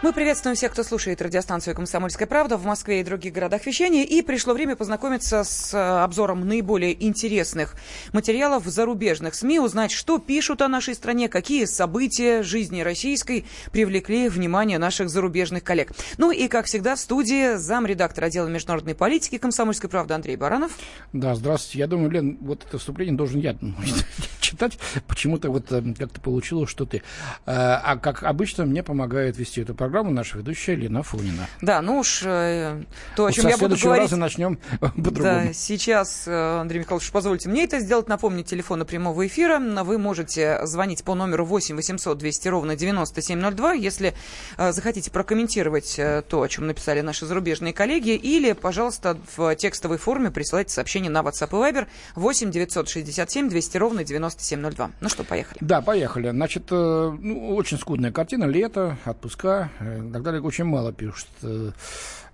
Мы приветствуем всех, кто слушает радиостанцию «Комсомольская правда» в Москве и других городах вещания. И пришло время познакомиться с э, обзором наиболее интересных материалов зарубежных СМИ, узнать, что пишут о нашей стране, какие события жизни российской привлекли внимание наших зарубежных коллег. Ну и, как всегда, в студии замредактор отдела международной политики «Комсомольской правды» Андрей Баранов. Да, здравствуйте. Я думаю, Лен, вот это вступление должен я читать. Почему-то вот э, как-то получилось, что ты. А, а как обычно, мне помогает вести эту программу наша ведущая Лена Фунина. Да, ну уж э, то, о чем вот я буду говорить... раза начнем по-другому. Да, сейчас, э, Андрей Михайлович, позвольте мне это сделать. Напомнить телефоны прямого эфира. Вы можете звонить по номеру 8 800 200 ровно 9702, если захотите прокомментировать то, о чем написали наши зарубежные коллеги, или, пожалуйста, в текстовой форме присылайте сообщение на WhatsApp и Viber 8 967 200 ровно 97 9702. Ну что, поехали. Да, поехали. Значит, э, ну, очень скудная картина. Лето, отпуска э, и так далее. Очень мало пишут э,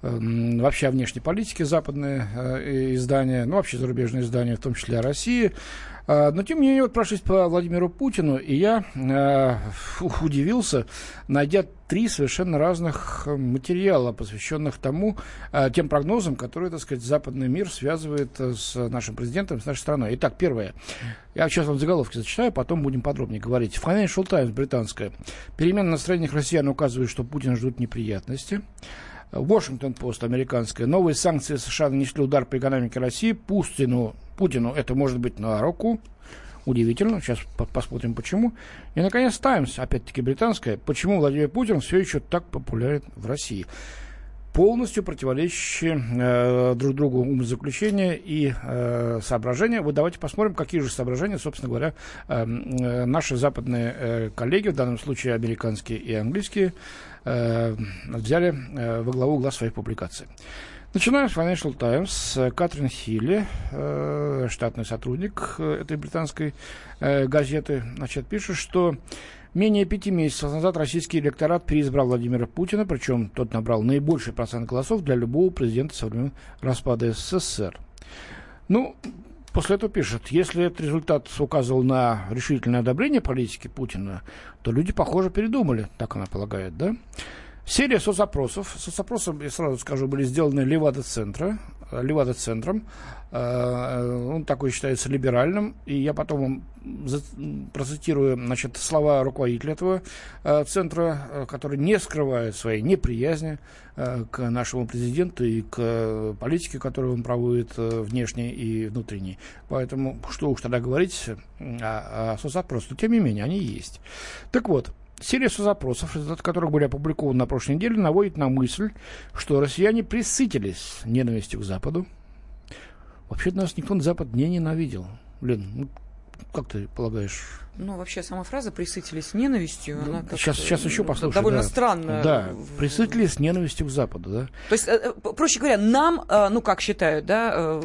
вообще о внешней политике западные издания, ну, вообще зарубежные издания, в том числе о России. А, но, тем не менее, вот прошлись по Владимиру Путину, и я э, удивился, найдя три совершенно разных материала, посвященных тому, э, тем прогнозам, которые, так сказать, западный мир связывает с нашим президентом, с нашей страной. Итак, первое. Я сейчас вам заголовки зачитаю, потом будем подробнее говорить. Financial Times британская. Перемены настроениях россиян указывают, что Путина ждут неприятности. Вашингтон-Пост американская. Новые санкции США нанесли удар по экономике России. Путину, Путину это может быть на руку. Удивительно. Сейчас посмотрим, почему. И, наконец, Таймс, опять-таки британская. Почему Владимир Путин все еще так популярен в России? полностью противоречащие э, друг другу умозаключения и э, соображения. Вот давайте посмотрим, какие же соображения, собственно говоря, э, э, наши западные э, коллеги, в данном случае американские и английские, э, взяли э, во главу глаз своих публикаций. Начинаем с Financial Times. Катрин Хилли, э, штатный сотрудник этой британской газеты, значит, пишет, что Менее пяти месяцев назад российский электорат переизбрал Владимира Путина, причем тот набрал наибольший процент голосов для любого президента со времен распада СССР. Ну, после этого пишет, если этот результат указывал на решительное одобрение политики Путина, то люди, похоже, передумали, так она полагает, да? Серия соцопросов. Соцопросы, я сразу скажу, были сделаны Левада-центра, Левада-центром. Э, он такой считается либеральным. И я потом процитирую значит, слова руководителя этого э, центра, э, который не скрывает своей неприязни к нашему президенту и к политике, которую он проводит внешней и внутренней. Поэтому что уж тогда говорить о, о соцопросах. Но тем не менее, они есть. Так вот, Серия запросов, результаты которых были опубликованы на прошлой неделе, наводит на мысль, что россияне присытились ненавистью к Западу. Вообще-то нас никто на Запад не ненавидел. Блин, ну, как ты полагаешь? Ну, вообще, сама фраза «присытились ненавистью», ну, она сейчас, сейчас еще послушай. Довольно да. странно. Да, присытились ненавистью к Западу, да. То есть, э, э, проще говоря, нам, э, ну, как считают, да,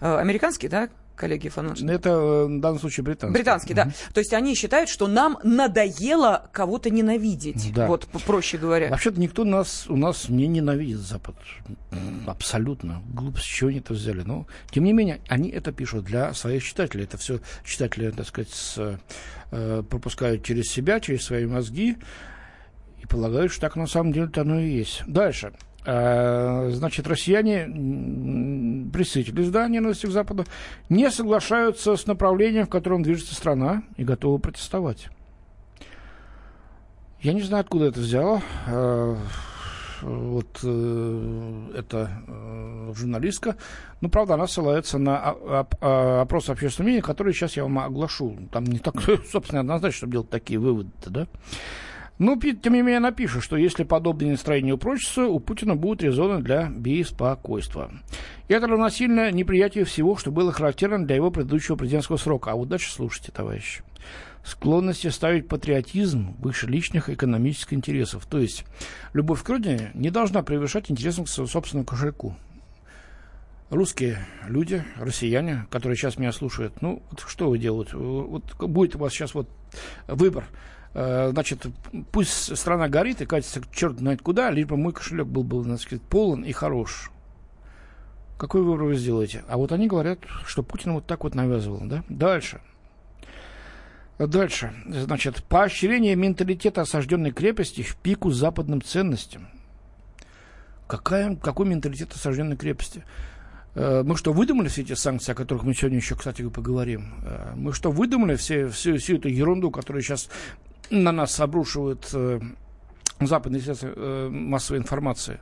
американские, да, коллеги Financial? Это э, в данном случае британский. Британский, да. То есть они считают, что нам надоело кого-то ненавидеть. Да. Вот, проще говоря. Вообще-то никто нас, у нас не ненавидит Запад. Абсолютно. Глупость, чего они это взяли. Но, тем не менее, они это пишут для своих читателей. Это все читатели, так сказать, с, э, пропускают через себя, через свои мозги и полагают, что так на самом деле-то оно и есть. Дальше. Э, значит, россияне присытились, да, ненавистью к Западу, не соглашаются с направлением, в котором движется страна, и готовы протестовать. Я не знаю, откуда это взяло. Э, вот э, эта журналистка. Ну, правда, она ссылается на опрос общественного мнения, который сейчас я вам оглашу. Там не так, собственно, однозначно, чтобы делать такие выводы да? Ну, тем не менее, напишет, что если подобные настроения упрочатся, у Путина будут резоны для беспокойства. И это равносильно неприятию всего, что было характерно для его предыдущего президентского срока. А дальше слушайте, товарищи. Склонности ставить патриотизм выше личных экономических интересов. То есть, любовь к родине не должна превышать интересам к собственному кошельку русские люди, россияне, которые сейчас меня слушают, ну, вот что вы делаете? Вот будет у вас сейчас вот выбор значит, пусть страна горит и катится черт знает куда, либо мой кошелек был бы, значит, полон и хорош. Какой выбор вы сделаете? А вот они говорят, что Путин вот так вот навязывал, да? Дальше. Дальше. Значит, поощрение менталитета осажденной крепости в пику западным ценностям. Какая, какой менталитет осажденной крепости? Э, мы что, выдумали все эти санкции, о которых мы сегодня еще, кстати, поговорим? Э, мы что, выдумали все, всю, всю эту ерунду, которую сейчас на нас обрушивают э, западные средства массовой информации?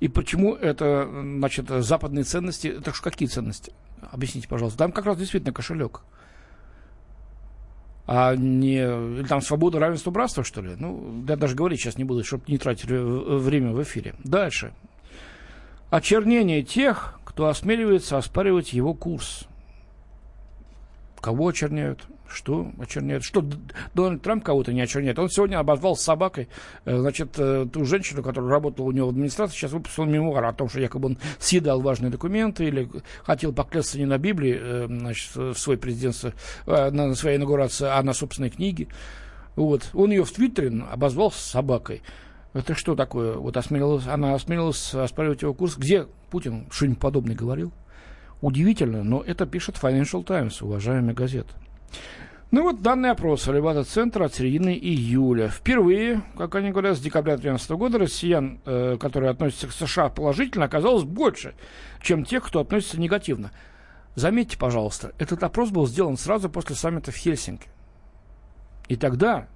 И почему это, значит, западные ценности, это же какие ценности? Объясните, пожалуйста. Там как раз действительно кошелек а не или там свобода, равенство, братство, что ли? Ну, я даже говорить сейчас не буду, чтобы не тратить время в эфире. Дальше. Очернение тех, кто осмеливается оспаривать его курс. Кого очерняют? Что очерняют? Что Дональд Трамп кого-то не очерняет? Он сегодня обозвал собакой, э, значит, э, ту женщину, которая работала у него в администрации, сейчас выпустил мемуар о том, что якобы он съедал важные документы или хотел поклясться не на Библии, э, значит, в свой президентство, на своей инаугурации, а на собственной книге. Вот. Он ее в Твиттере обозвал собакой. Это что такое? Вот осмелилась, она осмелилась оспаривать его курс. Где Путин что-нибудь подобное говорил? Удивительно, но это пишет Financial Times, уважаемая газета. Ну вот данный опрос Левада-центра от середины июля. Впервые, как они говорят, с декабря 2013 года россиян, э, которые относятся к США положительно, оказалось больше, чем тех, кто относится негативно. Заметьте, пожалуйста, этот опрос был сделан сразу после саммита в Хельсинки. И тогда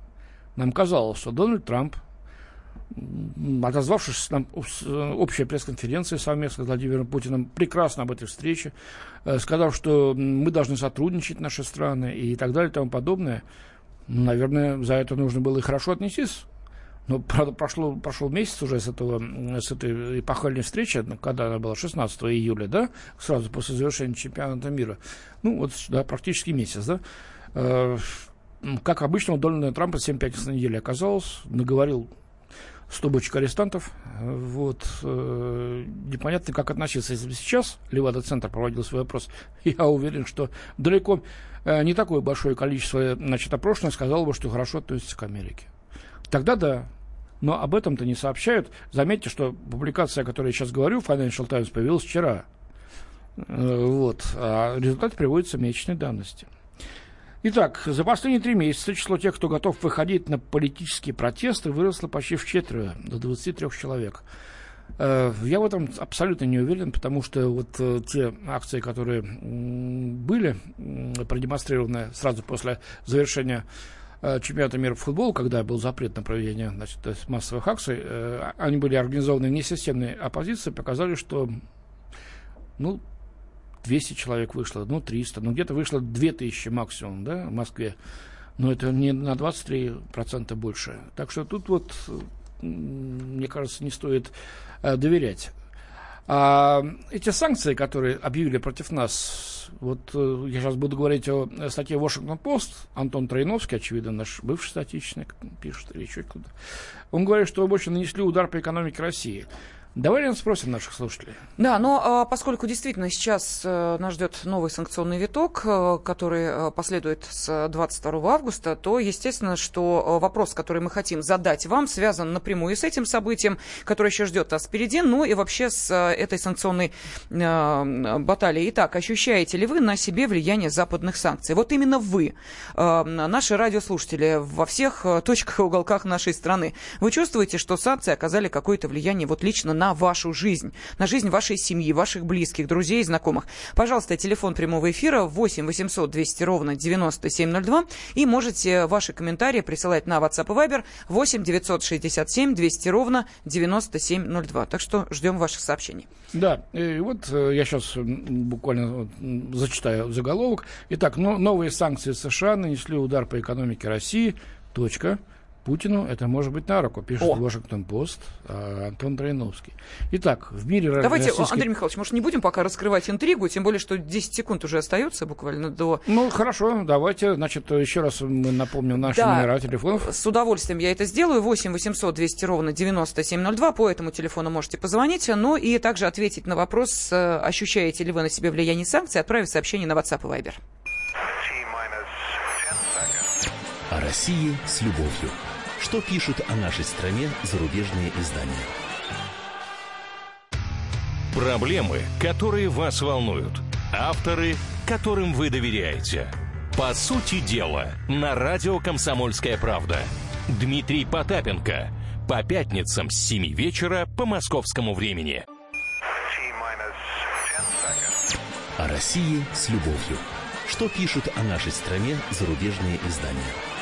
нам казалось, что Дональд Трамп отозвавшись на э, общей пресс-конференции совместно с Владимиром Путиным, прекрасно об этой встрече, э, сказав, что мы должны сотрудничать, наши страны, и так далее, и тому подобное. Ну, наверное, за это нужно было и хорошо отнестись. Но, правда, прошло, прошел месяц уже с, этого, с этой эпохальной встречи, когда она была 16 июля, да, сразу после завершения чемпионата мира. Ну, вот, да, практически месяц, да. Э, как обычно, у Дональда Трампа 7 пятниц на неделе оказалось, наговорил 100 бочек арестантов. Вот. Э, непонятно, как относиться. Если бы сейчас Левада-центр проводил свой опрос, я уверен, что далеко э, не такое большое количество значит, опрошенных сказало бы, что хорошо относится к Америке. Тогда да. Но об этом-то не сообщают. Заметьте, что публикация, о которой я сейчас говорю, Financial Times появилась вчера. Э, вот. А результат приводится месячной давности. Итак, за последние три месяца число тех, кто готов выходить на политические протесты, выросло почти в четверо, до 23 человек. Э, я в этом абсолютно не уверен, потому что вот э, те акции, которые были продемонстрированы сразу после завершения э, чемпионата мира по футболу, когда был запрет на проведение значит, массовых акций, они были организованы несистемной оппозицией, показали, что ну, 200 человек вышло, ну, 300, ну, где-то вышло 2000 максимум, да, в Москве. Но это не на 23% больше. Так что тут вот, мне кажется, не стоит э, доверять. А эти санкции, которые объявили против нас, вот э, я сейчас буду говорить о статье Washington Post, Антон Троиновский, очевидно, наш бывший статичник, пишет, или еще кто-то. Он говорит, что больше нанесли удар по экономике России. Давай спросим наших слушателей. Да, но а, поскольку действительно сейчас а, нас ждет новый санкционный виток, а, который а, последует с 22 августа, то естественно, что вопрос, который мы хотим задать вам, связан напрямую с этим событием, которое еще ждет нас впереди, ну и вообще с этой санкционной баталией. Итак, ощущаете ли вы на себе влияние западных санкций? Вот именно вы, наши радиослушатели во всех точках и уголках нашей страны, вы чувствуете, что санкции оказали какое-то влияние вот лично на на вашу жизнь, на жизнь вашей семьи, ваших близких, друзей знакомых. Пожалуйста, телефон прямого эфира 8 800 200 ровно 9702 и можете ваши комментарии присылать на WhatsApp и Viber 8 967 200 ровно 9702. Так что ждем ваших сообщений. Да, и вот э, я сейчас буквально зачитаю заголовок. Итак, новые санкции США нанесли удар по экономике России. Точка. Путину это может быть на руку, пишет О. Вашингтон Пост а, Антон Троиновский. Итак, в мире... Давайте, российской... Андрей Михайлович, может, не будем пока раскрывать интригу, тем более, что 10 секунд уже остается буквально до... Ну, хорошо, давайте, значит, еще раз мы напомним наши да, номера телефонов. С удовольствием я это сделаю. 8 800 200 ровно 9702, по этому телефону можете позвонить, ну и также ответить на вопрос, э, ощущаете ли вы на себе влияние санкций, отправив сообщение на WhatsApp и Viber. О России с любовью что пишут о нашей стране зарубежные издания. Проблемы, которые вас волнуют. Авторы, которым вы доверяете. По сути дела, на радио «Комсомольская правда». Дмитрий Потапенко. По пятницам с 7 вечера по московскому времени. О России с любовью. Что пишут о нашей стране зарубежные издания?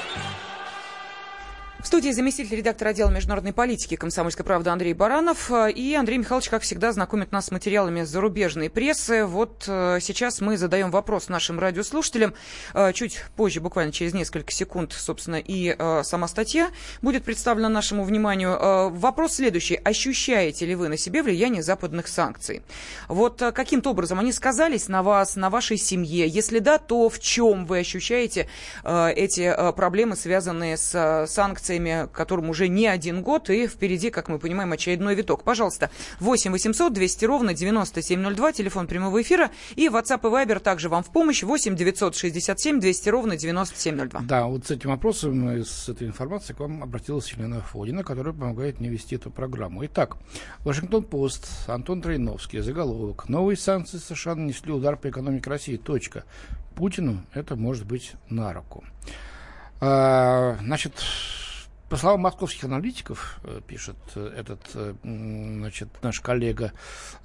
В студии заместитель редактора отдела международной политики «Комсомольской правды» Андрей Баранов. И Андрей Михайлович, как всегда, знакомит нас с материалами зарубежной прессы. Вот э, сейчас мы задаем вопрос нашим радиослушателям. Э, чуть позже, буквально через несколько секунд, собственно, и э, сама статья будет представлена нашему вниманию. Вопрос следующий. Ощущаете ли вы на себе влияние западных санкций? Вот каким-то образом они сказались на вас, на вашей семье? Если да, то в чем вы ощущаете эти проблемы, связанные с санкциями? Санкциями, которым уже не один год, и впереди, как мы понимаем, очередной виток. Пожалуйста, 8 800 200 ровно 9702, телефон прямого эфира, и WhatsApp и Viber также вам в помощь, 8 967 200 ровно 9702. Да, вот с этим вопросом, с этой информацией к вам обратилась Елена Фодина, которая помогает мне вести эту программу. Итак, Вашингтон-Пост, Антон Троиновский, заголовок. Новые санкции США нанесли удар по экономике России. Точка. Путину это может быть на руку. А, значит, по словам московских аналитиков, э, пишет э, этот э, значит, наш коллега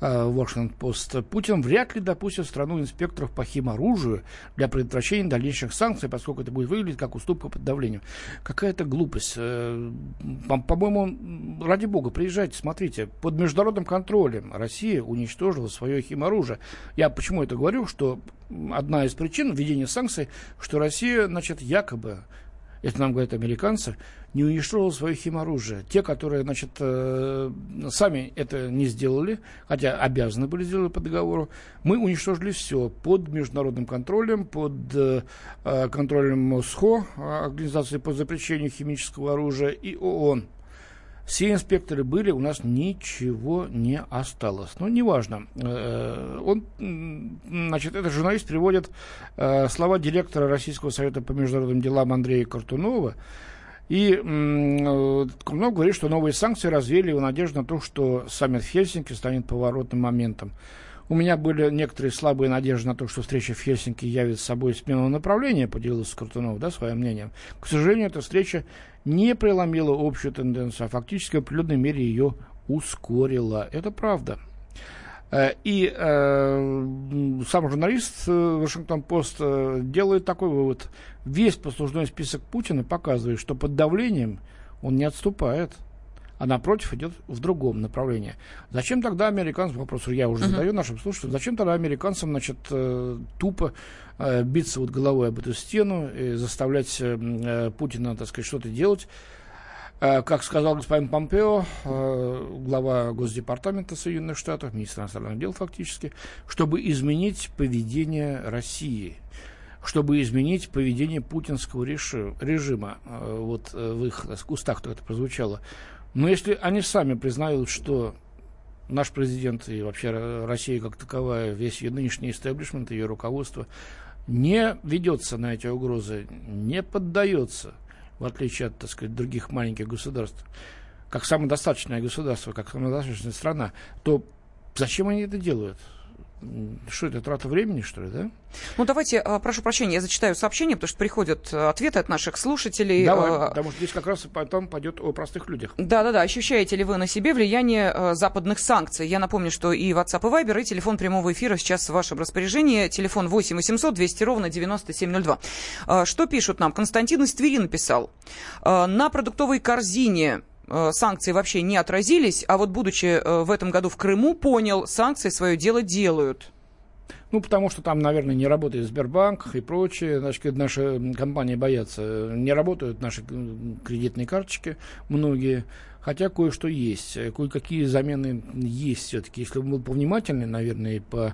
Washington-Post, Путин вряд ли допустит страну инспекторов по химоружию для предотвращения дальнейших санкций, поскольку это будет выглядеть как уступка под давлением. Какая-то глупость. По-моему, ради бога, приезжайте, смотрите. Под международным контролем Россия уничтожила свое химоружие. Я почему это говорю, что одна из причин введения санкций, что Россия, значит, якобы это нам говорят американцы, не уничтожил свое химоружие. Те, которые, значит, э, сами это не сделали, хотя обязаны были сделать по договору, мы уничтожили все под международным контролем, под э, контролем МОСХО, Организации по запрещению химического оружия, и ООН. Все инспекторы были, у нас ничего не осталось. Но неважно. Э, он, значит, этот журналист приводит э, слова директора Российского совета по международным делам Андрея Картунова. И Картунов говорит, что новые санкции развеяли его надежду на то, что саммит в Хельсинки станет поворотным моментом. У меня были некоторые слабые надежды на то, что встреча в Хельсинки явит собой смену направления, поделился Картунов, да, своим мнением. К сожалению, эта встреча не преломила общую тенденцию, а фактически в определенной мере ее ускорила. Это правда. Э, и э, сам журналист Вашингтон-Пост э, делает такой вывод. Весь послужной список Путина показывает, что под давлением он не отступает, а напротив идет в другом направлении. Зачем тогда американцам, вопрос я уже uh-huh. задаю нашим слушателям, зачем тогда американцам, значит, э, тупо э, биться вот головой об эту стену и заставлять э, э, Путина, так сказать, что-то делать. Э, как сказал господин Помпео, глава Госдепартамента Соединенных Штатов, министр иностранных дел фактически, чтобы изменить поведение России чтобы изменить поведение путинского режима. Вот в их устах это прозвучало. Но если они сами признают, что наш президент и вообще Россия как таковая, весь ее нынешний истеблишмент, ее руководство не ведется на эти угрозы, не поддается, в отличие от, так сказать, других маленьких государств, как самодостаточное государство, как самодостаточная страна, то зачем они это делают? Что это, трата времени, что ли, да? Ну, давайте, а, прошу прощения, я зачитаю сообщение, потому что приходят а, ответы от наших слушателей. Давай, а, потому что здесь как раз потом пойдет о простых людях. Да-да-да, ощущаете ли вы на себе влияние западных санкций? Я напомню, что и WhatsApp, и Viber, и телефон прямого эфира сейчас в вашем распоряжении. Телефон 8 800 200 ровно 9702. Что пишут нам? Константин из Твери написал. На продуктовой корзине санкции вообще не отразились, а вот будучи э, в этом году в Крыму, понял, санкции свое дело делают. Ну, потому что там, наверное, не работает Сбербанк и прочее. Значит, наши компании боятся. Не работают наши кредитные карточки многие. Хотя кое-что есть, э, кое-какие замены есть все-таки. Если бы был повнимательнее, наверное, и по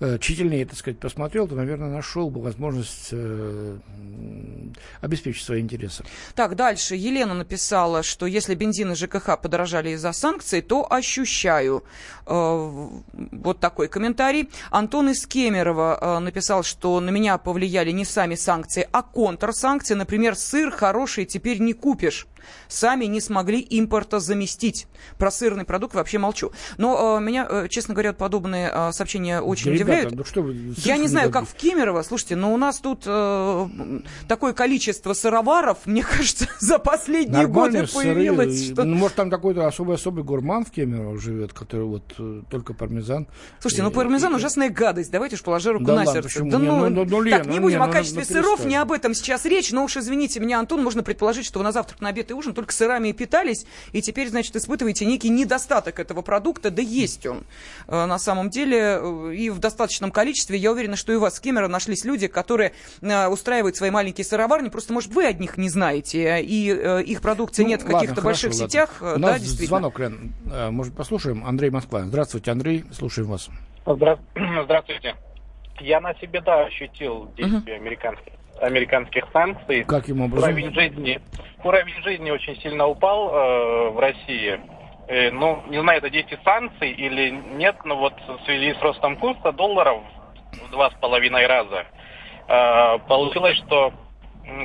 э, тщательнее, так сказать, посмотрел, то, наверное, нашел бы возможность э, обеспечить свои интересы. Так, дальше. Елена написала, что если бензин и ЖКХ подорожали из-за санкций, то ощущаю. Э, вот такой комментарий. Антон из Кемерово э, написал, что на меня повлияли не сами санкции, а контрсанкции. Например, сыр хороший теперь не купишь. Сами не смогли импорта заместить. Про сырный продукт вообще молчу. Но э, меня, э, честно говоря, подобные э, сообщения очень да, удивляют. Ребята, ну что вы, Я не знаю, как в Кемерово, слушайте, но у нас тут э, такое количество сыроваров, мне кажется, за последние Нормальные годы появилось. Что... Ну, может, там какой-то особый-особый гурман в Кемерово живет, который вот э, только пармезан. Слушайте, ну пармезан ужасная гадость. Давайте ж положи руку да на ладно, сердце. Да ну, ну, ну, Лен, так, не ну, будем не, о ну, качестве ну, сыров, не об этом сейчас речь. Но уж извините меня, Антон, можно предположить, что на завтрак, на обед и ужин только сырами и питались, и теперь, значит, испытываете некий недостаток этого продукта. Да есть он э, на самом деле э, и в достаточном количестве. Я уверена, что и у вас в Кемерово нашлись люди, которые э, устраивают свои маленькие сыроварни. Просто, может, вы от них не знаете, и их продукции ну, нет в каких-то больших ладно. сетях. У да, нас звонок, Лен. Может, послушаем? Андрей Москва. Здравствуйте, Андрей. Слушаем вас. Здравствуйте. Я на себе, да, ощутил действие uh-huh. американских американских санкций. Каким образом? Уровень жизни, уровень жизни очень сильно упал э, в России. Э, ну, не знаю, это действие санкций или нет, но вот в связи с ростом курса долларов в два с половиной раза э, получилось, что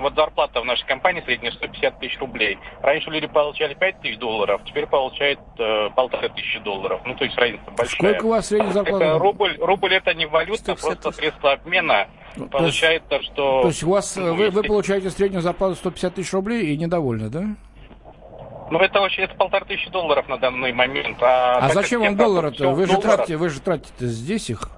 вот зарплата в нашей компании средняя 150 тысяч рублей. Раньше люди получали 5 тысяч долларов, теперь получают э, полторы тысячи долларов. Ну, то есть разница большая. Сколько у вас средняя зарплата? Это рубль, рубль это не валюта, просто средство обмена. Ну, Получается, то есть, что... То есть у вас, ну, вы, вы получаете среднюю зарплату 150 тысяч рублей и недовольны, да? Ну, это очень, это полторы тысячи долларов на данный момент. А, а зачем вам доллары-то? Вы же тратите, вы же тратите здесь их.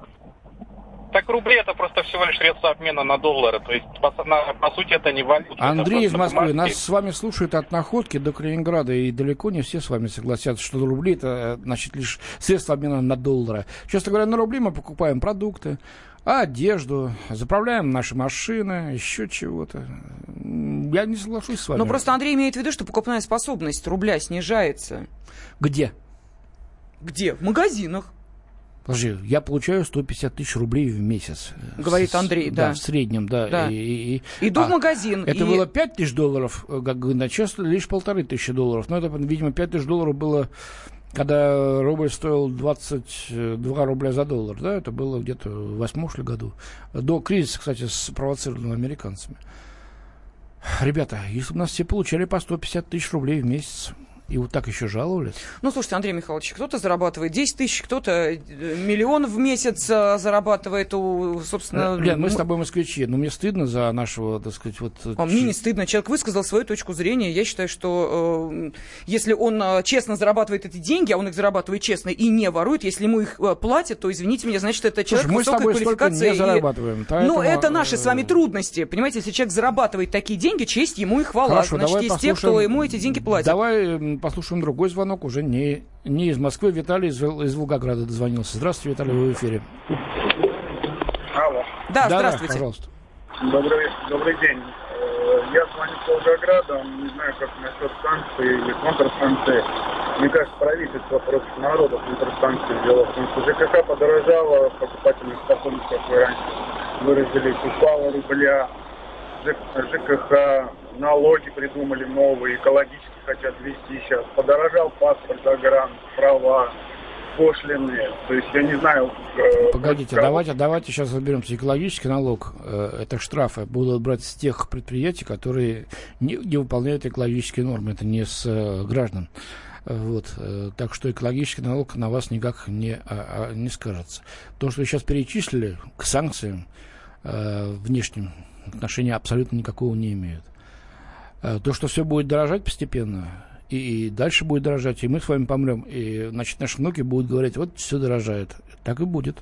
Так рубли это просто всего лишь средство обмена на доллары. То есть, по, на, по сути, это не валюта. Андрей из Москвы, бумажки. нас с вами слушают от Находки до Калининграда, и далеко не все с вами согласятся, что рубли это, значит, лишь средство обмена на доллары. Честно говоря, на рубли мы покупаем продукты, одежду, заправляем наши машины, еще чего-то. Я не соглашусь с вами. Но просто Андрей имеет в виду, что покупная способность рубля снижается. Где? Где? В магазинах. Подожди, я получаю 150 тысяч рублей в месяц. Говорит Андрей, да. Да, в среднем, да. да. И, и, Иду а, в магазин. Это и... было 5 тысяч долларов, э, как говорят, сейчас лишь полторы тысячи долларов. Но это, видимо, 5 тысяч долларов было, когда рубль стоил 22 рубля за доллар, да, это было где-то в восьмом, ли, году. До кризиса, кстати, спровоцированного американцами. Ребята, если бы нас все получали по 150 тысяч рублей в месяц, и вот так еще жаловались? Ну, слушайте, Андрей Михайлович, кто-то зарабатывает 10 тысяч, кто-то э, миллион в месяц э, зарабатывает, у, собственно... Лен, мы с тобой москвичи, но мне стыдно за нашего, так сказать, вот... А мне не стыдно. Человек высказал свою точку зрения. Я считаю, что э, если он э, честно зарабатывает эти деньги, а он их зарабатывает честно и не ворует, если ему их э, платят, то, извините меня, значит, это человек Слушай, высокой квалификации. не зарабатываем. И... Поэтому... Ну, это наши с вами трудности. Понимаете, если человек зарабатывает такие деньги, честь ему и хвала. Хорошо, значит, есть послушаем... те, кто ему эти деньги платят. Давай послушаем другой звонок, уже не, не из Москвы. Виталий из, из Волгограда дозвонился. Здравствуйте, Виталий, вы в эфире. Алло. Да, да здравствуйте. Да, пожалуйста. Добрый, добрый день. Э, я звоню с Волгограда, не знаю, как насчет санкций или контрсанкций. Мне кажется, правительство против народа контрсанкций сделало. Потому что ЖКХ подорожало, покупательная способность, как вы раньше выразились, упала рубля. ЖКХ, налоги придумали новые, экологические хотят ввести сейчас. Подорожал паспорт, загран, права, пошлины. То есть я не знаю... Э, Погодите, как... давайте, давайте сейчас разберемся. Экологический налог, э, это штрафы, будут брать с тех предприятий, которые не, не выполняют экологические нормы. Это не с э, граждан. Вот, так что экологический налог на вас никак не, а, а, не скажется. То, что вы сейчас перечислили к санкциям э, внешним, отношения абсолютно никакого не имеют. Э, то, что все будет дорожать постепенно, и, дальше будет дорожать, и мы с вами помрем, и, значит, наши внуки будут говорить, вот все дорожает. Так и будет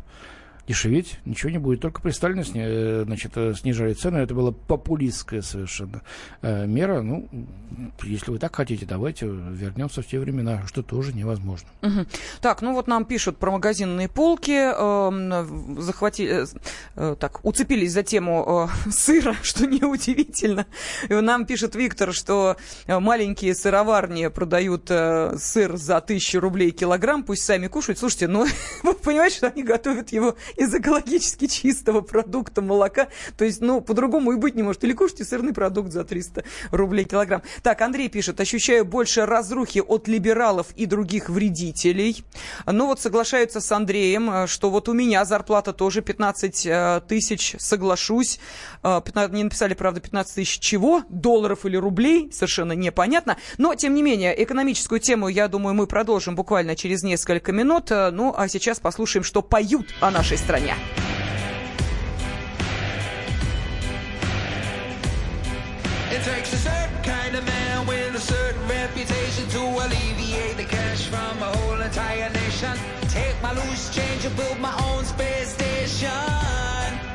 дешеветь, ничего не будет. Только при Сталине сни, э, значит, э, снижали цены, это была популистская совершенно э, мера. Ну, если вы так хотите, давайте вернемся в те времена, что тоже невозможно. Угу. Так, ну вот нам пишут про магазинные полки, э, захватили, э, так, уцепились за тему э, сыра, что неудивительно. Нам пишет Виктор, что маленькие сыроварни продают э, сыр за тысячу рублей килограмм, пусть сами кушают. Слушайте, ну, вы понимаете, что они готовят его из экологически чистого продукта молока. То есть, ну, по-другому и быть не может. Или кушайте сырный продукт за 300 рублей килограмм. Так, Андрей пишет, ощущаю больше разрухи от либералов и других вредителей. Ну вот соглашаются с Андреем, э, что вот у меня зарплата тоже 15 э, тысяч, соглашусь. 15, не написали, правда, 15 тысяч чего, долларов или рублей, совершенно непонятно. Но, тем не менее, экономическую тему, я думаю, мы продолжим буквально через несколько минут. Ну, а сейчас послушаем, что поют о нашей extrañar. It takes a certain kind of man with a certain reputation to alleviate the cash from a whole entire nation. Take my loose change and build my own space station.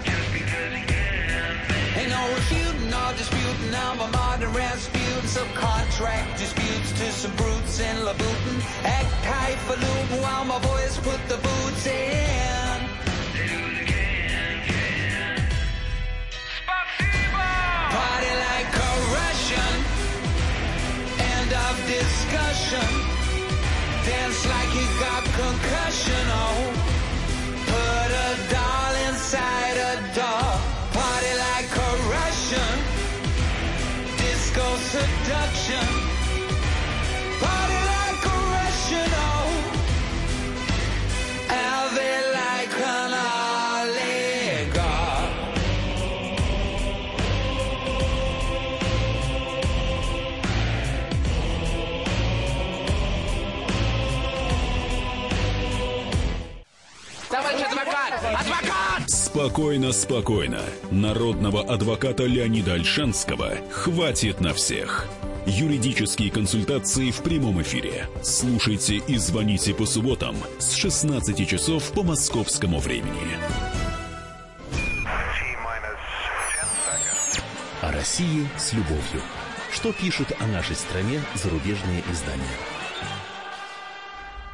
Just because he can. Ain't no refuting or disputing. I'm a modern Rasputin. Some contract disputes to some brutes in Labutin. Act highfalutin while my boys put the boots in discussion. Dance like you got concussion. Спокойно, спокойно. Народного адвоката Леонида Альшанского хватит на всех. Юридические консультации в прямом эфире. Слушайте и звоните по субботам с 16 часов по московскому времени. О России с любовью. Что пишут о нашей стране зарубежные издания?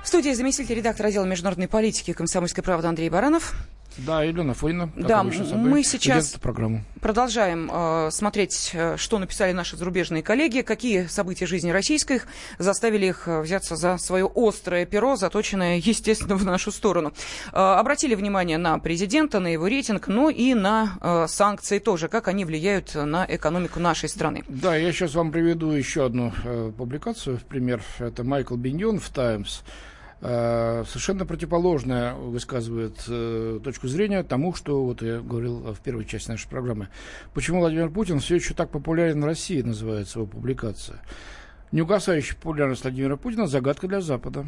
В студии заместитель редактора отдела международной политики «Комсомольской правды» Андрей Баранов. Да, Елена Фойна. Да, мы сейчас- программу. Продолжаем э, смотреть, э, что написали наши зарубежные коллеги, какие события жизни российской их заставили их э, взяться за свое острое перо, заточенное, естественно, в нашу сторону. Э, обратили внимание на президента, на его рейтинг, но и на э, санкции тоже, как они влияют на экономику нашей страны. Да, я сейчас вам приведу еще одну э, публикацию в пример. Это Майкл Биньон в «Таймс». Э, совершенно противоположное высказывает э, точку зрения тому, что вот я говорил в первой части нашей программы. Почему Владимир Путин все еще так популярен в России, называется его публикация. Неугасающая популярность Владимира Путина – загадка для Запада.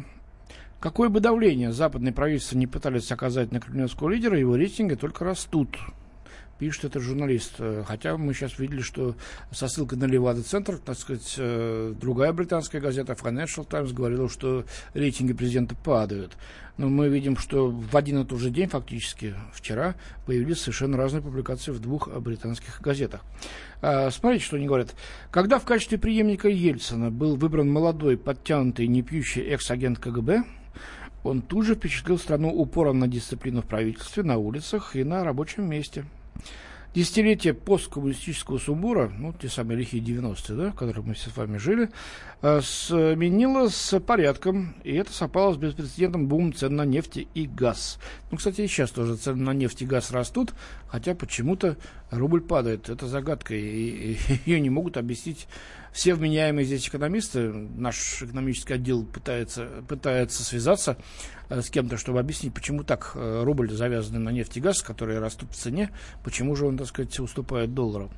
Какое бы давление западные правительства не пытались оказать на кремлевского лидера, его рейтинги только растут. Пишет этот журналист. Э, Хотя мы сейчас видели, что со ссылкой на Левада-центр, так сказать, э, другая британская газета Financial Times говорила, что рейтинги президента падают. Но мы видим, что в один и тот же день, фактически вчера, появились совершенно разные публикации в двух британских газетах. А, Смотрите, что они говорят. Когда в качестве преемника Ельцина был выбран молодой, подтянутый, не пьющий экс-агент КГБ, он тут же впечатлил страну упором на дисциплину в правительстве, на улицах и на рабочем месте. Десятилетие посткоммунистического сумбура, ну, те самые лихие 90-е, да, в которых мы все с вами жили, э, сменило с порядком, и это совпало с беспрецедентным бумом цен на нефть и газ. Ну, кстати, и сейчас тоже цены на нефть и газ растут, хотя почему-то рубль падает. Это загадка, и ее не могут объяснить все вменяемые здесь экономисты. Наш экономический отдел пытается, пытается связаться э, с кем-то, чтобы объяснить, почему так э, рубль завязанный на нефть и газ, которые растут в цене, почему же он, так сказать, уступает доллару.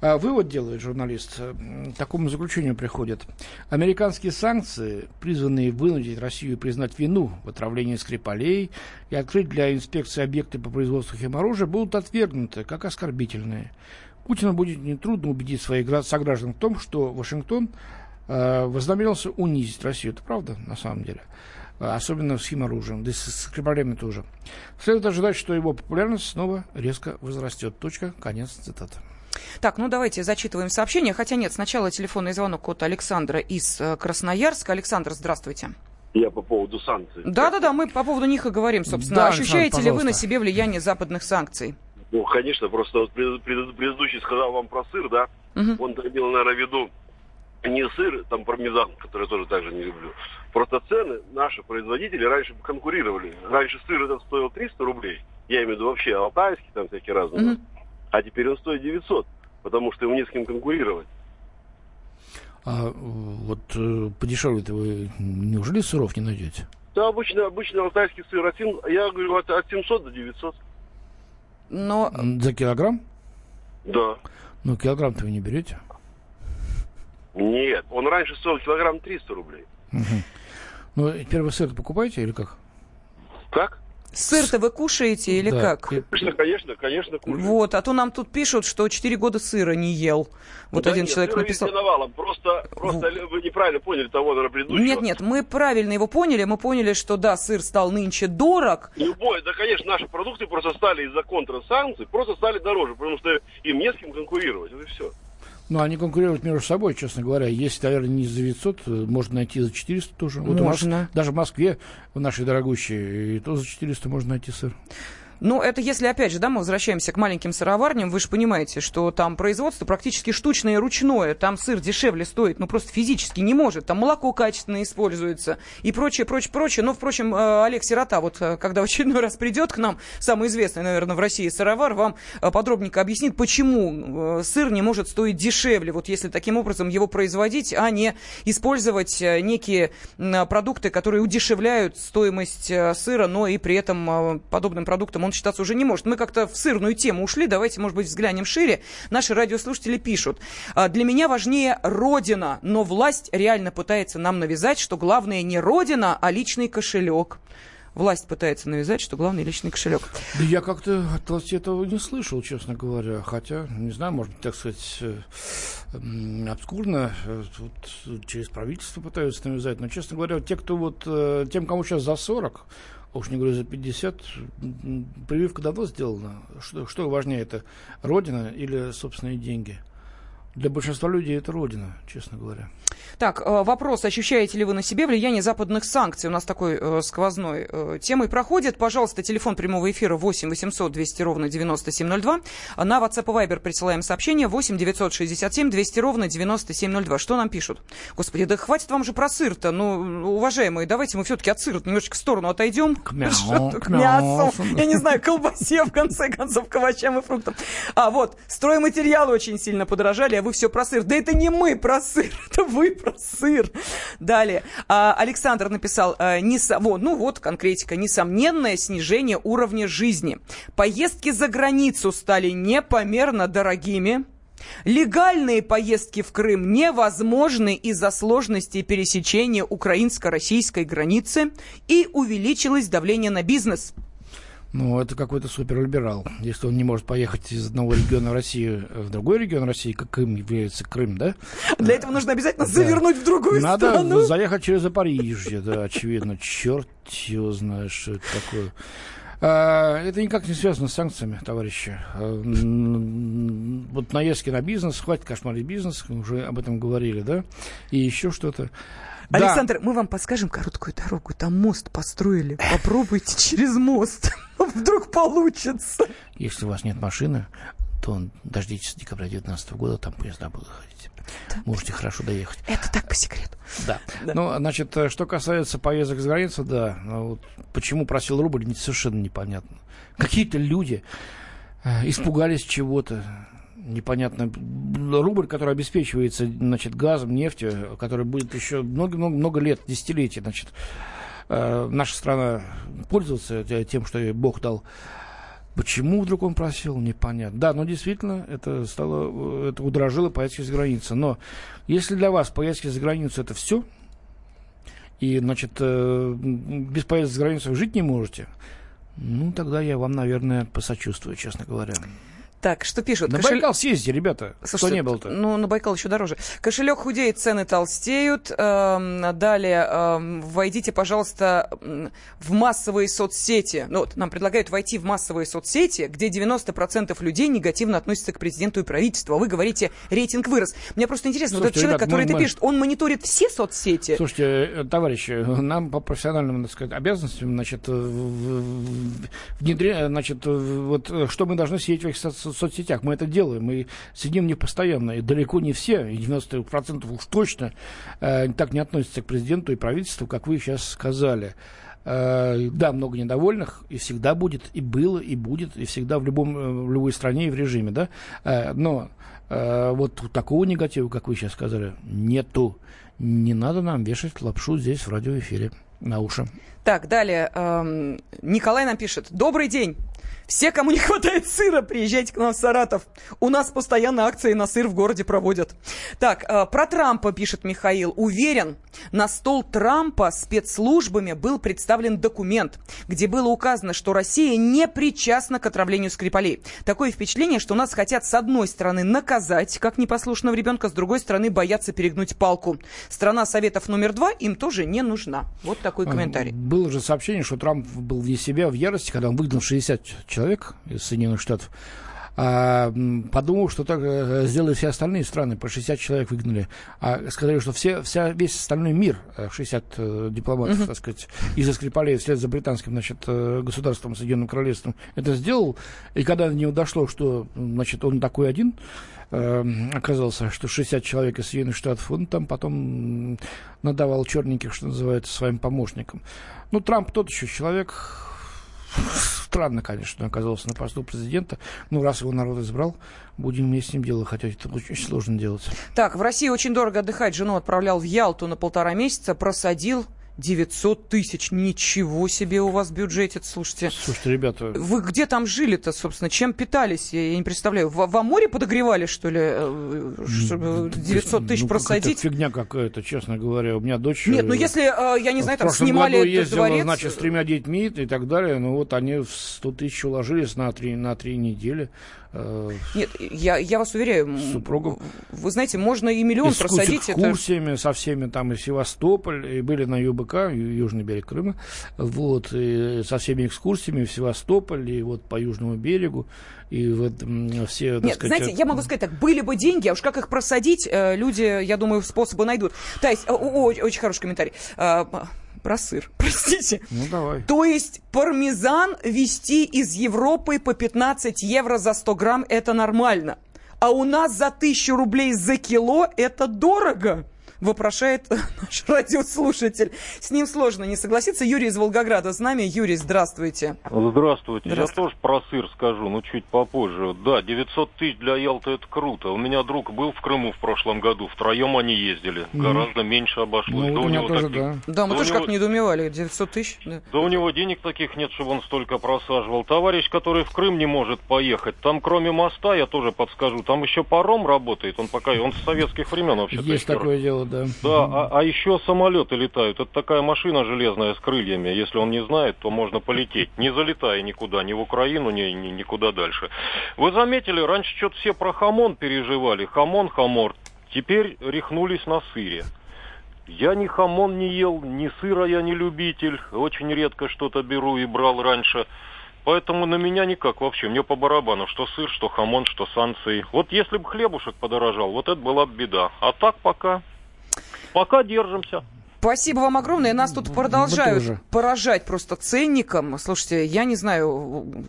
А Вывод делает журналист, э, к такому заключению приходит. Американские санкции, призванные вынудить Россию признать вину в отравлении Скрипалей и открыть для инспекции объекты по производству химоружия, будут отвергнуты как оскорбительные. Путину будет нетрудно убедить своих гра- сограждан в том, что Вашингтон э, вознамерился унизить Россию. Это правда, на самом деле. Э, Особенно с химоружием, да и с Скрипалями тоже. Следует ожидать, что его популярность снова резко возрастет. Точка, конец цитаты. Так, ну давайте зачитываем сообщение. Хотя нет, сначала телефонный звонок от Александра из э, Красноярска. Александр, здравствуйте. Я по поводу санкций. Да-да-да, мы по поводу них и говорим, собственно. Да, Ощущаете Александр, ли вы на себе влияние западных санкций? Ну, конечно, просто вот пред- пред- предыдущий сказал вам про сыр, да? Мгм. Он имел, наверное, в виду не сыр, там пармезан, который я тоже также не люблю. Просто цены наши производители раньше конкурировали. Раньше сыр этот стоил 300 рублей, Я имею в виду вообще алтайский, там всякие разные. Мгм. А теперь он стоит 900, потому что ему не с кем конкурировать. А э, вот э, подешевле-то вы неужели сыров не найдете? Да, обычно, обычно алтайский сыр от, я говорю, от, от 700 до 900. Но За килограмм? Да. Ну, килограмм-то вы не берете. Нет, он раньше стоил килограмм 300 рублей. Мгм. Ну, теперь вы сыр покупаете или как? Как? Сыр-то вы кушаете или Да. как? Конечно, конечно, конечно, кушаю. Вот, а то нам тут пишут, что 4 года сыра не ел. Вот Да один нет, человек сыра написал. везде навалом. Просто, просто вы неправильно поняли того, наверное, предыдущего. Нет, нет, мы правильно его поняли. Мы поняли, что да, сыр стал нынче дорог. Любой, да, конечно, наши продукты просто стали из-за контрсанкций, просто стали дороже, потому что им не с кем конкурировать, это все. Ну, они конкурируют между собой, честно говоря. Если, наверное, не за 900, э, можно найти за 400 тоже. Вот у нас Можно. даже в Москве, в нашей дорогущей, и то за 400 можно найти сыр. Ну, это если, опять же, да, мы возвращаемся к маленьким сыроварням, вы же понимаете, что там производство практически штучное и ручное, там сыр дешевле стоит, ну, просто физически не может, там молоко качественно используется и прочее, прочее, прочее. Но, впрочем, э, Олег Сирота, вот э, когда в очередной раз придет к нам, самый известный, наверное, в России сыровар, вам э, подробненько объяснит, почему сыр не может стоить дешевле, вот если таким образом его производить, а не использовать некие продукты, которые удешевляют стоимость сыра, но и при этом подобным продуктом он считаться уже не может. Мы как-то в сырную тему ушли, давайте, может быть, взглянем шире. Наши радиослушатели пишут. «А, Для меня важнее родина, но власть реально пытается нам навязать, что главное не родина, а личный кошелек. Власть пытается навязать, что главный личный кошелек. Да я как-то от власти этого не слышал, честно говоря. Хотя, не знаю, может быть, так сказать, э, обскурно э, вот, через правительство пытаются навязать. Но, честно говоря, те, кто вот, э, тем, кому сейчас за 40, а уж не говорю за 50, м, прививка давно сделана. Что, что важнее, это родина или собственные деньги? Для большинства людей это родина, честно говоря. Так, э, вопрос, ощущаете ли вы на себе влияние западных санкций? У нас такой э, сквозной э, темой проходит. Пожалуйста, телефон прямого эфира 8 800 200 ровно 9702. А На WhatsApp и Viber присылаем сообщение 8 967 200 ровно 9702. Что нам пишут? Господи, да хватит вам же про сыр-то. Ну, уважаемые, давайте мы все-таки от сыра немножечко в сторону отойдем. К мясу, к мясу. Я не знаю, колбасе, в конце концов, к овощам и фруктам. А вот, стройматериалы очень сильно подорожали, вы все про сыр. Да это не мы про сыр, это вы про сыр. Далее. А, Александр написал, а, несо- вот, ну вот конкретика, несомненное снижение уровня жизни. Поездки за границу стали непомерно дорогими. Легальные поездки в Крым невозможны из-за сложностей пересечения украинско-российской границы и увеличилось давление на бизнес. Ну, это какой-то суперлиберал. Если он не может поехать из одного региона России в другой регион России, как им является Крым, да? Для этого нужно обязательно завернуть в другую Надо страну. заехать через Запорижье, да, очевидно. Черт его знает, что это такое. А, Это никак не связано с санкциями, товарищи. А, Вот наездки на бизнес, хватит кошмарить бизнес, уже об этом говорили, да? И еще что-то. Да. Александр, мы вам подскажем короткую дорогу. Там мост построили. Попробуйте через мост. Вдруг получится. Если у вас нет машины, то дождитесь декабря 2019 года, там поезда будут ходить. Можете хорошо доехать. Это так по секрету. Да. Да. Ну, значит, э, что касается поездок за границу, да. ну, вот почему просил рубль, совершенно непонятно. Какие-то люди э, испугались чего-то. Непонятно. Рубль, который обеспечивается, значит, газом, нефтью, который будет еще много-много лет, десятилетий, значит, э, наша страна пользоваться тем, что ей Бог дал. Почему вдруг он просил, непонятно. Да, но действительно, это стало, э, это удорожило поездки за границу. Но если для вас поездки за границу это все, и, значит, э, без поездок за границу вы жить не можете, ну, тогда я вам, наверное, посочувствую, честно говоря. Так, что пишут? На Кошель- Байкал съездите, ребята, кто Слушайте, не был-то. Ну, на Байкал еще дороже. Кошелек худеет, цены толстеют. Эм, далее, эм, войдите, пожалуйста, в массовые соцсети. Ну, вот, нам предлагают войти в массовые соцсети, где 90% людей негативно относятся к президенту и правительству. А вы говорите, рейтинг вырос. Мне просто интересно, вот этот Слушайте, человек, ребят, который мы- это мы- пишет, он мониторит все соцсети? Слушайте, э, товарищи, нам по профессиональным, так сказать, обязанностям, значит, в- внедря, значит, в- вот э, что мы должны сидеть в этих со- со- соцсетях. Мы это делаем, мы сидим не постоянно, и далеко не все, и 90% уж точно э, так не относятся к президенту и правительству, как вы сейчас сказали. Э, да, много недовольных, и всегда будет, и было, и будет, и всегда в, любом, э, в любой стране и в режиме, да. Э, но вот такого негатива, как вы сейчас сказали, нету. Не надо нам вешать лапшу здесь в радиоэфире на уши. Так, далее. Эм, Николай нам пишет. Добрый день. Все, кому не хватает сыра, приезжайте к нам в Саратов. У нас постоянно акции на сыр в городе проводят. Так, э, про Трампа пишет Михаил. Уверен, на стол Трампа спецслужбами был представлен документ, где было указано, что Россия не причастна к отравлению Скрипалей. Такое впечатление, что нас хотят с одной стороны наказать, как непослушного ребенка, с другой стороны боятся перегнуть палку. Страна Советов номер два им тоже не нужна. Вот такой а, комментарий. Было же сообщение, что Трамп был вне себя в ярости, когда он выгнал 60 человек человек из Соединенных Штатов, а, подумал, что так э, сделали все остальные страны, по 60 человек выгнали. А сказали, что все, вся, весь остальной мир, 60 э, э, дипломатов, uh-huh. так сказать, из Скрипалей вслед за британским значит, государством, Соединенным Королевством, это сделал. И когда до него дошло, что значит, он такой один, оказался, что 60 человек из Соединенных Штатов, он там потом надавал черненьких, что называется, своим помощникам. Ну, Трамп тот еще человек, Странно, конечно, оказался на посту президента. Ну, раз его народ избрал, будем вместе с ним делать, хотя это очень сложно делать. Так, в России очень дорого отдыхать. Жену отправлял в Ялту на полтора месяца, просадил 900 тысяч. Ничего себе у вас бюджетит, слушайте. Слушайте, ребята... Вы где там жили-то, собственно? Чем питались? Я, я не представляю. В, в море подогревали, что ли, э, чтобы 900 тысяч ну, просадить? фигня какая-то, честно говоря. У меня дочь... Нет, ну если, э, я не знаю, там снимали году ездила, дворец... значит, с тремя детьми и так далее. Ну вот они в 100 тысяч уложились на три, на три недели. Э, Нет, я, я вас уверяю, супругов. Вы знаете, можно и миллион и просадить. С экскурсиями, это... со всеми там и Севастополь, и были на ЮБК, Южный берег Крыма, вот, и со всеми экскурсиями в Севастополь, и вот по Южному берегу, и вот все, Нет, сказать, знаете, я могу сказать так, были бы деньги, а уж как их просадить, э, люди, я думаю, способы найдут. То есть, очень хороший комментарий э, про сыр, простите. Ну, давай. То есть пармезан вести из Европы по 15 евро за 100 грамм – это нормально. А у нас за 1000 рублей за кило – это дорого вопрошает наш радиослушатель. С ним сложно не согласиться. Юрий из Волгограда с нами. Юрий, здравствуйте. Здравствуйте. Я тоже про сыр скажу, но чуть попозже. Да, 900 тысяч для Ялты это круто. У меня друг был в Крыму в прошлом году. Втроем они ездили. Mm. Гораздо меньше обошлось. Ну, да, у него тоже, таких... да. Да, мы да тоже него... как недоумевали. 900 тысяч. Да. да у него денег таких нет, чтобы он столько просаживал. Товарищ, который в Крым не может поехать, там кроме моста, я тоже подскажу, там еще паром работает. Он пока, он с советских времен вообще-то. Есть такое дело, да. Да, а, а еще самолеты летают. Это такая машина железная с крыльями. Если он не знает, то можно полететь, не залетая никуда, ни в Украину, ни, ни никуда дальше. Вы заметили, раньше что-то все про хамон переживали. Хамон, хамор. Теперь рехнулись на сыре. Я ни хамон не ел, ни сыра я не любитель. Очень редко что-то беру и брал раньше. Поэтому на меня никак вообще. Мне по барабану, что сыр, что хамон, что санкции. Вот если бы хлебушек подорожал, вот это была бы беда. А так пока Пока держимся. Спасибо вам огромное. Нас тут продолжают поражать просто ценником. Слушайте, я не знаю,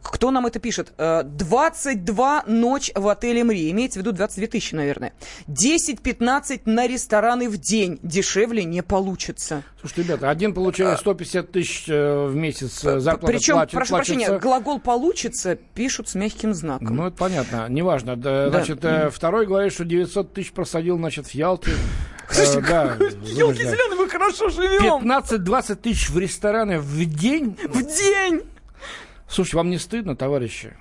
кто нам это пишет. 22 э, ночь в отеле МРИ. Имеется в виду 22 тысячи, наверное. 10-15 на рестораны в день. Дешевле не получится. Слушайте, ребята, один получает 150 тысяч э, в месяц э, зарплаты Причем, платит, прошу платится... прощения, глагол «получится» пишут с мягким знаком. Ну, это понятно. Неважно. Да, да. Значит, mm. второй говорит, что 900 тысяч просадил, значит, в Ялте. Слушайте, да, елки зеленые, мы хорошо живем. 15-20 тысяч в рестораны в день? В день! Слушайте, вам не стыдно, товарищи?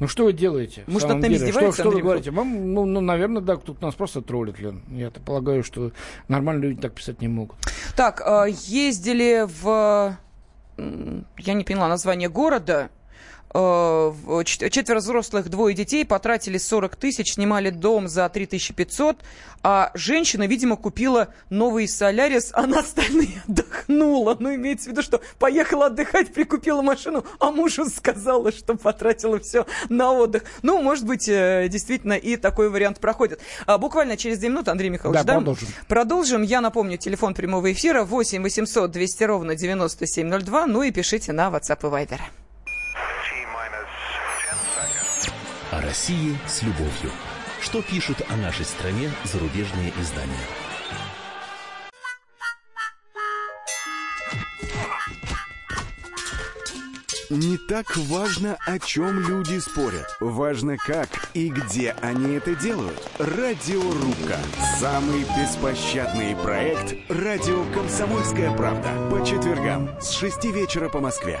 Ну что вы делаете? Может, над нами издеваются? Что, что вы говорите? Вам, ну, ну, наверное, да, тут нас просто троллит, Лен. Я полагаю, что нормальные люди так писать не могут. Так, а, ездили в... Я не поняла название города. Э, четверо взрослых, двое детей, потратили 40 тысяч, снимали дом за 3500, а женщина, видимо, купила новый солярис, а на остальные отдохнула. Ну, имеется в виду, что поехала отдыхать, прикупила машину, а мужу сказала, что потратила все на отдых. Ну, может быть, э, действительно, и такой вариант проходит. А буквально через 2 минуты, Андрей Михайлович, да, да? продолжим. Продолжим. Я напомню, телефон прямого эфира 8 800 200 ровно 9702, ну и пишите на WhatsApp и Viber. России с любовью. Что пишут о нашей стране зарубежные издания? Не так важно, о чем люди спорят. Важно, как и где они это делают. Радиорубка. Самый беспощадный проект «Радио Комсомольская правда». По четвергам с 6 вечера по Москве.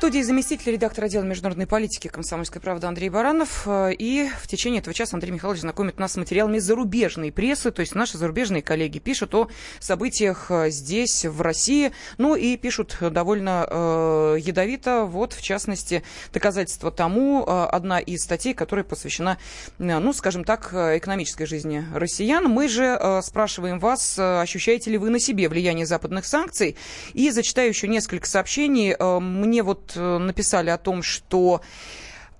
Студии заместитель редактора отдела международной политики «Комсомольской правды» Андрей Баранов. Э, и в течение этого часа Андрей Михайлович знакомит нас с материалами зарубежной прессы. То есть наши зарубежные коллеги пишут о событиях э, здесь, в России. Ну и пишут довольно э, ядовито. Вот, в частности, доказательство тому, э, одна из статей, которая посвящена, ну, скажем так, экономической жизни россиян. Мы же э, спрашиваем вас, ощущаете ли вы на себе влияние западных санкций? И зачитаю еще несколько сообщений. Мне вот написали о том, что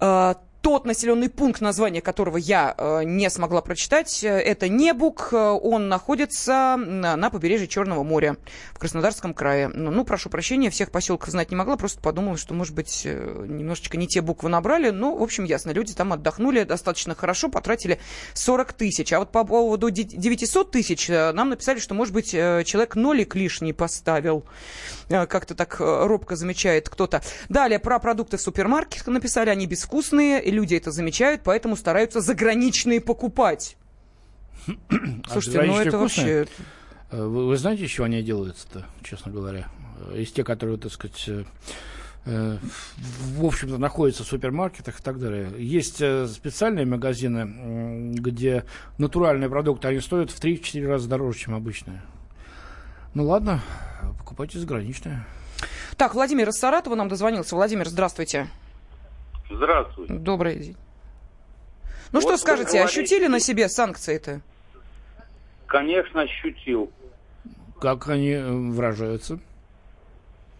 э, тот населенный пункт, название которого я э, не смогла прочитать, э, это Небук. Э, он находится на, на побережье Черного моря в Краснодарском крае. Ну, ну, прошу прощения, всех поселков знать не могла, просто подумала, что, может быть, э, немножечко не те буквы набрали. Но, в общем, ясно, люди там отдохнули достаточно хорошо, потратили 40 тысяч. А вот по поводу 900 тысяч нам написали, что, может быть, человек нолик лишний поставил. Как-то так робко замечает кто-то. Далее, про продукты в супермаркетах написали, они безвкусные и люди это замечают, поэтому стараются заграничные покупать. Слушайте, ну это вообще... Э, вы, вы знаете, из чего они делаются-то, честно говоря? Э, из тех, которые, так сказать, э, в общем-то, находятся в супермаркетах и так далее. Есть специальные магазины, где натуральные продукты, они стоят в 3-4 раза дороже, чем обычные. Ну ладно, покупайте заграничные. Так, Владимир из Саратова нам дозвонился. Владимир, здравствуйте. Здравствуйте. Добрый день. Ну вот что скажете, говорите... ощутили на себе санкции-то? Конечно, ощутил. Как они э, выражаются?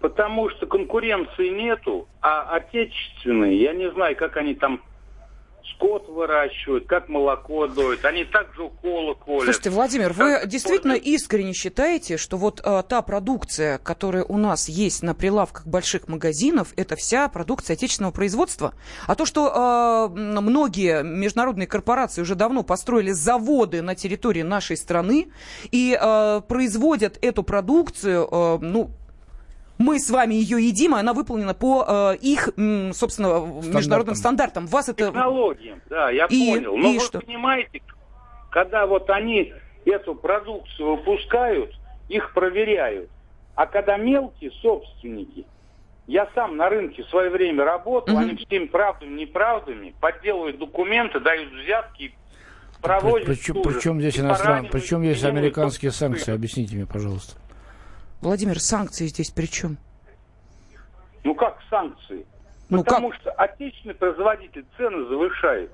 Потому что конкуренции нету, а отечественные, я не знаю, как они там скот выращивают, как молоко доят. Они также уколы колят. Слушайте, Владимир, вы действительно искренне считаете, что вот а, та продукция, которая у нас есть на прилавках больших магазинов, это вся продукция отечественного производства? А то, что а, многие международные корпорации уже давно построили заводы на территории нашей страны и а, производят эту продукцию, а, ну, мы с вами ее едим, и она выполнена по э, их, собственно, стандартам. международным стандартам. Вас это... Технологиям, да, я и, понял. Но и вы что? понимаете, когда вот они эту продукцию выпускают, их проверяют. А когда мелкие собственники, я сам на рынке в свое время работал, угу. они всеми правдами, неправдами подделывают документы, дают взятки, проводят. Причем, причем здесь иностранные, причем здесь американские санкции? Объясните мне, пожалуйста. Владимир, санкции здесь при чем? Ну как санкции? Ну, Потому как? что отечественный производитель цены завышает.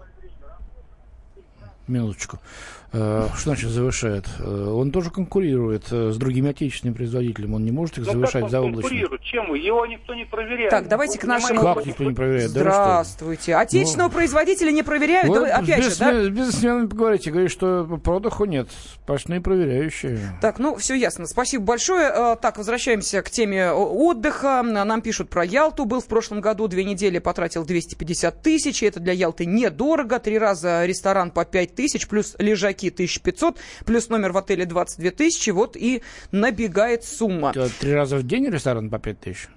Минуточку. Э, что значит завышает? Э, он тоже конкурирует э, с другими отечественными производителями. Он не может их ну, завышать он конкурирует? Чем? Его никто не проверяет. Так, давайте Вы к нашему... Как никто не проверяет? Здравствуйте. Да Отечественного ну, производителя не проверяют? Вот, да, опять же, да? Бизнесменами поговорите. Говорит, что продыху нет. Сплошные проверяющие. Так, ну, все ясно. Спасибо большое. Так, возвращаемся к теме отдыха. Нам пишут про Ялту. Был в прошлом году две недели, потратил 250 тысяч. Это для Ялты недорого. Три раза ресторан по 5 тысяч, плюс лежаки 1500 плюс номер в отеле 22 тысячи, вот и набегает сумма. Три раза в день ресторан по 5 тысяч?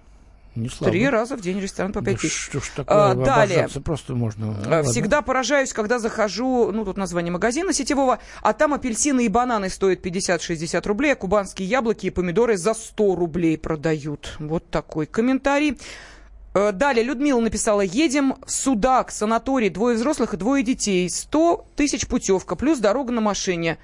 Не слабо. Три раза в день ресторан по 5 да тысяч. Что ж такое, а, далее. просто можно. Ну, Всегда ладно. поражаюсь, когда захожу, ну, тут название магазина сетевого, а там апельсины и бананы стоят 50-60 рублей, а кубанские яблоки и помидоры за 100 рублей продают. Вот такой комментарий. Э, далее Людмила написала, едем в Судак, санаторий, двое взрослых и двое детей, 100 тысяч путевка, плюс дорога на машине.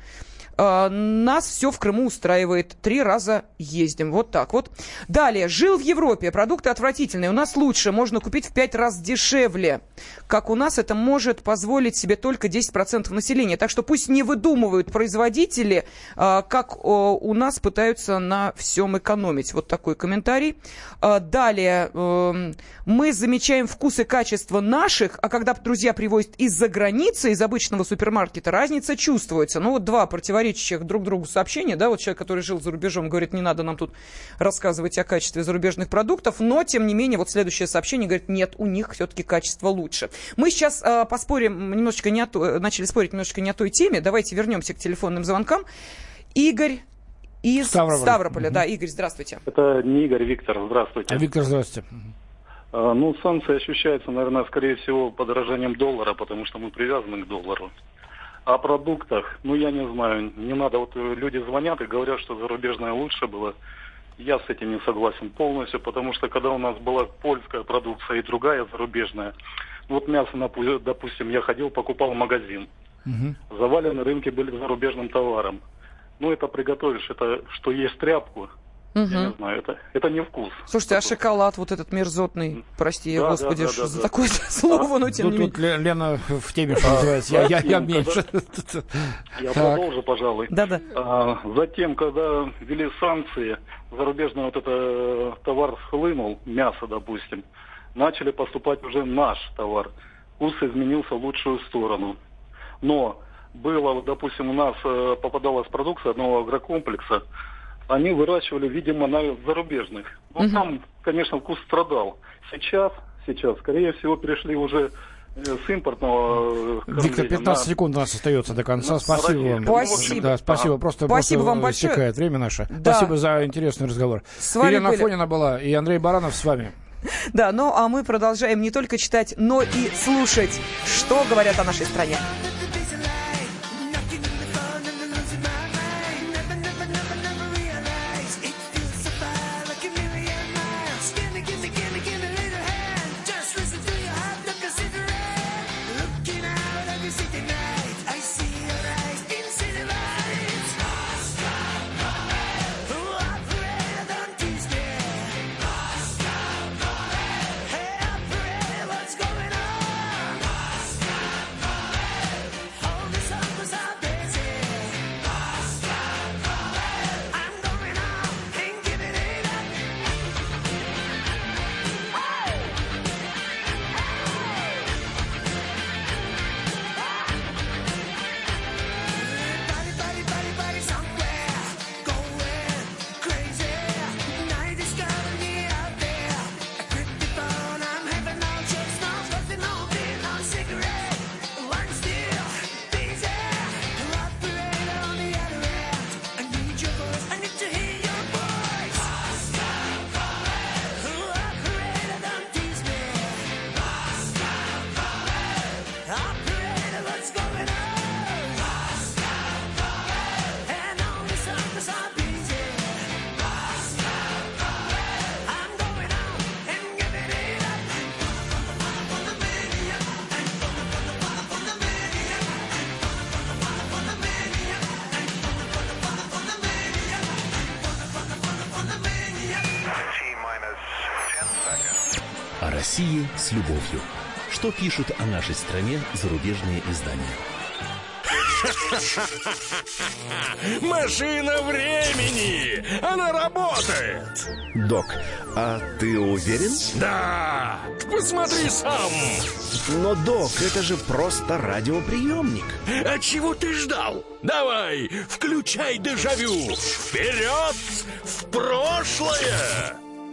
А, нас все в Крыму устраивает. Три раза ездим. Вот так вот. Далее. Жил в Европе. Продукты отвратительные. У нас лучше. Можно купить в пять раз дешевле. Как у нас это может позволить себе только 10% населения. Так что пусть не выдумывают производители, а, как у нас пытаются на всем экономить. Вот такой комментарий. Далее. Эм, мы замечаем вкус и качество наших, а когда друзья привозят из-за границы, из обычного супермаркета, разница чувствуется. Ну вот два противоречия противоречащих друг другу сообщения, да, вот человек, который жил за рубежом, говорит, не надо нам тут рассказывать о качестве зарубежных продуктов, но, тем не менее, вот следующее сообщение говорит, нет, у них все-таки качество лучше. Мы сейчас э, поспорим немножечко не о то, начали спорить немножечко не о той теме, давайте вернемся к телефонным звонкам. Игорь из Ставрополя. Ставрополя. Да, Игорь, здравствуйте. Это не Игорь, Виктор, здравствуйте. Виктор, здравствуйте. А, ну, санкции ощущаются, наверное, скорее всего, подорожанием доллара, потому что мы привязаны к доллару. О продуктах, ну, я не знаю, не надо, вот люди звонят и говорят, что зарубежное лучше было. Я с этим не согласен полностью, потому что когда у нас была польская продукция и другая зарубежная, вот мясо, допустим, я ходил, покупал в магазин. Угу. Завалены рынки были зарубежным товаром. Ну, это приготовишь, это что есть тряпку, Угу. Я не знаю, это, это не вкус. Слушайте, а шоколад вот этот мерзотный, прости, да, господи, да, да, да, за да. такое слово, но тем ну, не менее. Тут Лена в теме, что называется, я, я, я меньше. Я продолжу, пожалуй. Да-да. А, затем, когда ввели санкции, зарубежный вот этот товар схлынул, мясо, допустим, начали поступать уже наш товар. Вкус изменился в лучшую сторону. Но было, допустим, у нас э, попадалась продукция одного агрокомплекса, они выращивали, видимо, на зарубежных. Ну, угу. там, конечно, вкус страдал. Сейчас, сейчас, скорее всего, перешли уже э, с импортного э, Виктор, 15 на... секунд у нас остается до конца. На, спасибо на вам. Спасибо. Да, спасибо. Просто, спасибо просто вам большое. Истекает время наше. Да. Спасибо за интересный разговор. С вами Елена были... Афонина была и Андрей Баранов с вами. Да, ну а мы продолжаем не только читать, но и слушать, что говорят о нашей стране. С любовью. Что пишут о нашей стране зарубежные издания? Машина времени! Она работает! Док, а ты уверен? Да! Посмотри сам! Но, док, это же просто радиоприемник. А чего ты ждал? Давай, включай дежавю! Вперед! В прошлое!